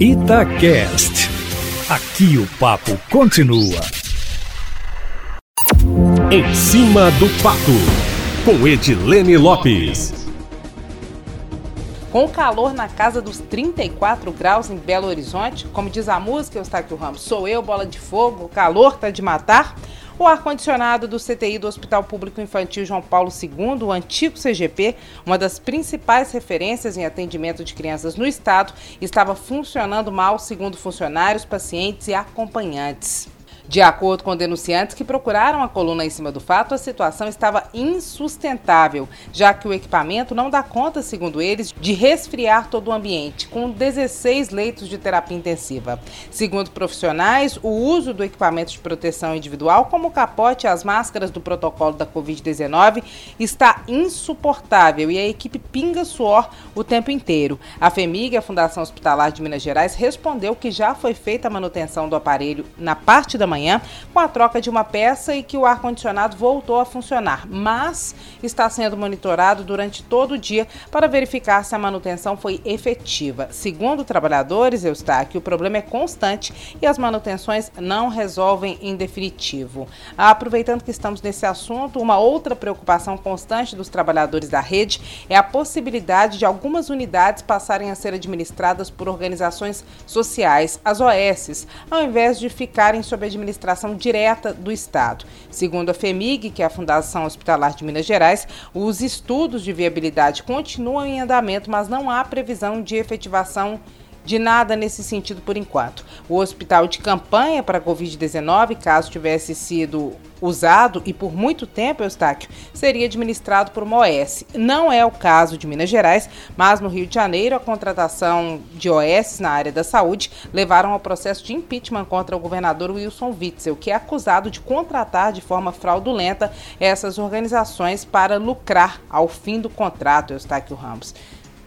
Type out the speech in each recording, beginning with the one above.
Itacast. Aqui o papo continua. Em cima do papo, com Edilene Lopes. Com calor na casa dos 34 graus em Belo Horizonte, como diz a música, Eustáquio Ramos, sou eu, bola de fogo, o calor tá de matar. O ar-condicionado do CTI do Hospital Público Infantil João Paulo II, o antigo CGP, uma das principais referências em atendimento de crianças no estado, estava funcionando mal, segundo funcionários, pacientes e acompanhantes. De acordo com denunciantes que procuraram a coluna em cima do fato, a situação estava insustentável, já que o equipamento não dá conta, segundo eles, de resfriar todo o ambiente, com 16 leitos de terapia intensiva. Segundo profissionais, o uso do equipamento de proteção individual, como o capote e as máscaras do protocolo da Covid-19, está insuportável e a equipe pinga suor o tempo inteiro. A FEMIG, a Fundação Hospitalar de Minas Gerais, respondeu que já foi feita a manutenção do aparelho na parte da manhã manhã com a troca de uma peça e que o ar-condicionado voltou a funcionar, mas está sendo monitorado durante todo o dia para verificar se a manutenção foi efetiva. Segundo trabalhadores, Eustáquio, o problema é constante e as manutenções não resolvem em definitivo. Aproveitando que estamos nesse assunto, uma outra preocupação constante dos trabalhadores da rede é a possibilidade de algumas unidades passarem a ser administradas por organizações sociais, as OS, ao invés de ficarem sob administração administração direta do Estado. Segundo a FEMIG, que é a Fundação Hospitalar de Minas Gerais, os estudos de viabilidade continuam em andamento, mas não há previsão de efetivação de nada nesse sentido por enquanto. O hospital de campanha para a Covid-19, caso tivesse sido usado e por muito tempo, Eustáquio, seria administrado por uma OS. Não é o caso de Minas Gerais, mas no Rio de Janeiro a contratação de OS na área da saúde levaram ao processo de impeachment contra o governador Wilson Witzel, que é acusado de contratar de forma fraudulenta essas organizações para lucrar ao fim do contrato, Eustáquio Ramos.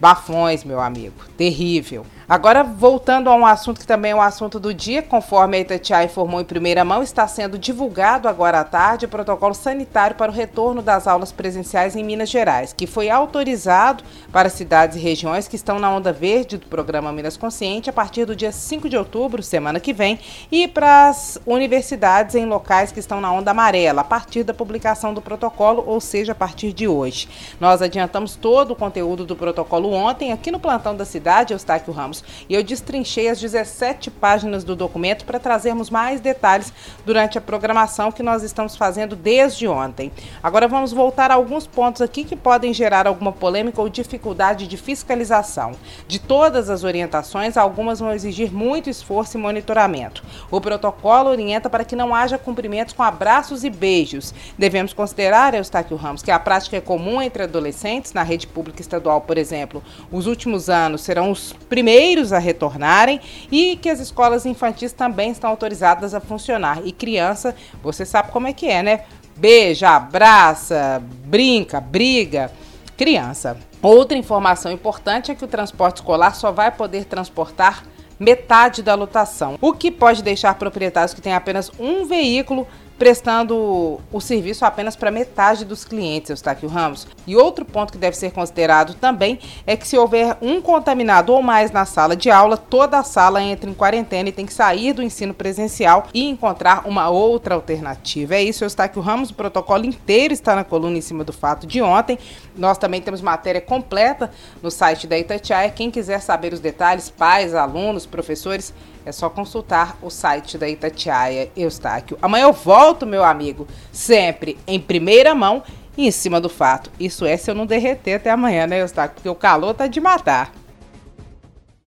Bafões, meu amigo. Terrível. Agora, voltando a um assunto que também é um assunto do dia, conforme a Itatiaia informou em primeira mão, está sendo divulgado agora à tarde o protocolo sanitário para o retorno das aulas presenciais em Minas Gerais, que foi autorizado para cidades e regiões que estão na onda verde do programa Minas Consciente a partir do dia 5 de outubro, semana que vem, e para as universidades em locais que estão na onda amarela, a partir da publicação do protocolo, ou seja, a partir de hoje. Nós adiantamos todo o conteúdo do protocolo ontem aqui no plantão da cidade, Eustáquio Ramos, e eu destrinchei as 17 páginas do documento para trazermos mais detalhes durante a programação que nós estamos fazendo desde ontem. Agora vamos voltar a alguns pontos aqui que podem gerar alguma polêmica ou dificuldade de fiscalização. De todas as orientações, algumas vão exigir muito esforço e monitoramento. O protocolo orienta para que não haja cumprimentos com abraços e beijos. Devemos considerar, Eustáquio Ramos, que a prática é comum entre adolescentes na rede pública estadual, por exemplo, os últimos anos serão os primeiros a retornarem e que as escolas infantis também estão autorizadas a funcionar. E criança, você sabe como é que é, né? Beija, abraça, brinca, briga. Criança. Outra informação importante é que o transporte escolar só vai poder transportar metade da lotação, o que pode deixar proprietários que têm apenas um veículo prestando o serviço apenas para metade dos clientes, Eustáquio Ramos. E outro ponto que deve ser considerado também é que se houver um contaminado ou mais na sala de aula, toda a sala entra em quarentena e tem que sair do ensino presencial e encontrar uma outra alternativa. É isso, Eustáquio Ramos, o protocolo inteiro está na coluna em cima do fato de ontem. Nós também temos matéria completa no site da Itatiaia. Quem quiser saber os detalhes, pais, alunos, professores, é só consultar o site da Itatiaia Eustáquio. Amanhã eu volto, meu amigo, sempre em primeira mão e em cima do fato. Isso é se eu não derreter até amanhã, né, Eustáquio? Porque o calor tá de matar.